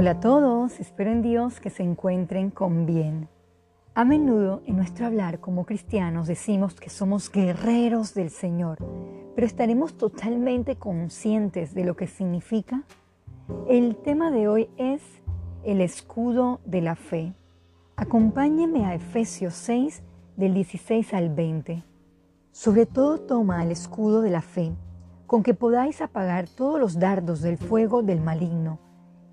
Hola a todos, espero en Dios que se encuentren con bien. A menudo en nuestro hablar como cristianos decimos que somos guerreros del Señor, pero ¿estaremos totalmente conscientes de lo que significa? El tema de hoy es el escudo de la fe. Acompáñeme a Efesios 6 del 16 al 20. Sobre todo toma el escudo de la fe, con que podáis apagar todos los dardos del fuego del maligno,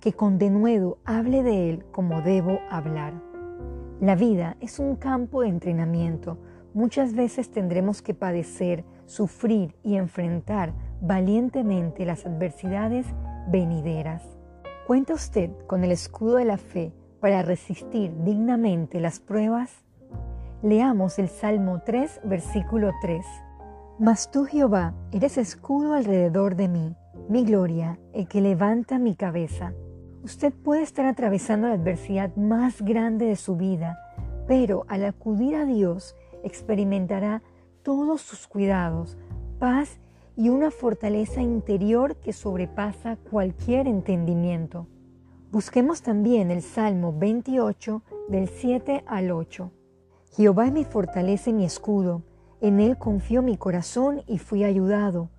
que con denuedo hable de él como debo hablar. La vida es un campo de entrenamiento. Muchas veces tendremos que padecer, sufrir y enfrentar valientemente las adversidades venideras. ¿Cuenta usted con el escudo de la fe para resistir dignamente las pruebas? Leamos el Salmo 3, versículo 3. Mas tú, Jehová, eres escudo alrededor de mí, mi gloria, el que levanta mi cabeza. Usted puede estar atravesando la adversidad más grande de su vida, pero al acudir a Dios experimentará todos sus cuidados, paz y una fortaleza interior que sobrepasa cualquier entendimiento. Busquemos también el Salmo 28 del 7 al 8. Jehová es mi fortaleza y mi escudo, en él confió mi corazón y fui ayudado,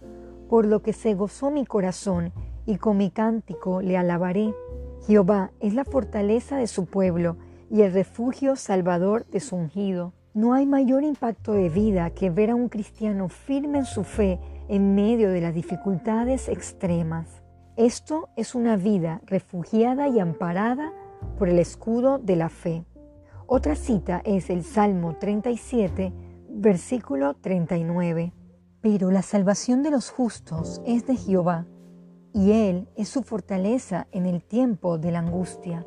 por lo que se gozó mi corazón y con mi cántico le alabaré. Jehová es la fortaleza de su pueblo y el refugio salvador de su ungido. No hay mayor impacto de vida que ver a un cristiano firme en su fe en medio de las dificultades extremas. Esto es una vida refugiada y amparada por el escudo de la fe. Otra cita es el Salmo 37, versículo 39. Pero la salvación de los justos es de Jehová, y Él es su fortaleza en el tiempo de la angustia.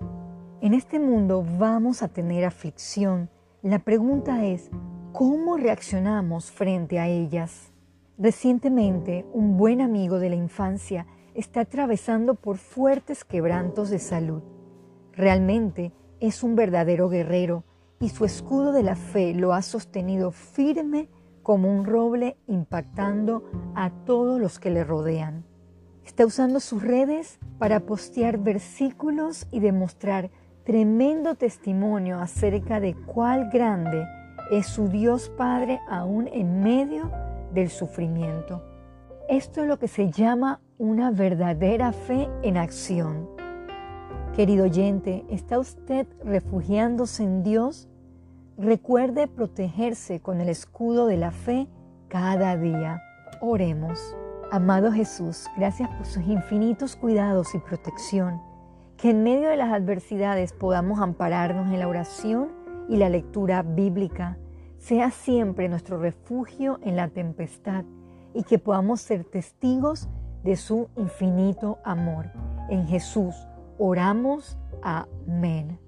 En este mundo vamos a tener aflicción. La pregunta es, ¿cómo reaccionamos frente a ellas? Recientemente, un buen amigo de la infancia está atravesando por fuertes quebrantos de salud. Realmente, es un verdadero guerrero y su escudo de la fe lo ha sostenido firme como un roble impactando a todos los que le rodean. Está usando sus redes para postear versículos y demostrar tremendo testimonio acerca de cuál grande es su Dios Padre aún en medio del sufrimiento. Esto es lo que se llama una verdadera fe en acción. Querido oyente, ¿está usted refugiándose en Dios? Recuerde protegerse con el escudo de la fe cada día. Oremos. Amado Jesús, gracias por sus infinitos cuidados y protección. Que en medio de las adversidades podamos ampararnos en la oración y la lectura bíblica. Sea siempre nuestro refugio en la tempestad y que podamos ser testigos de su infinito amor. En Jesús Oramos. Amén.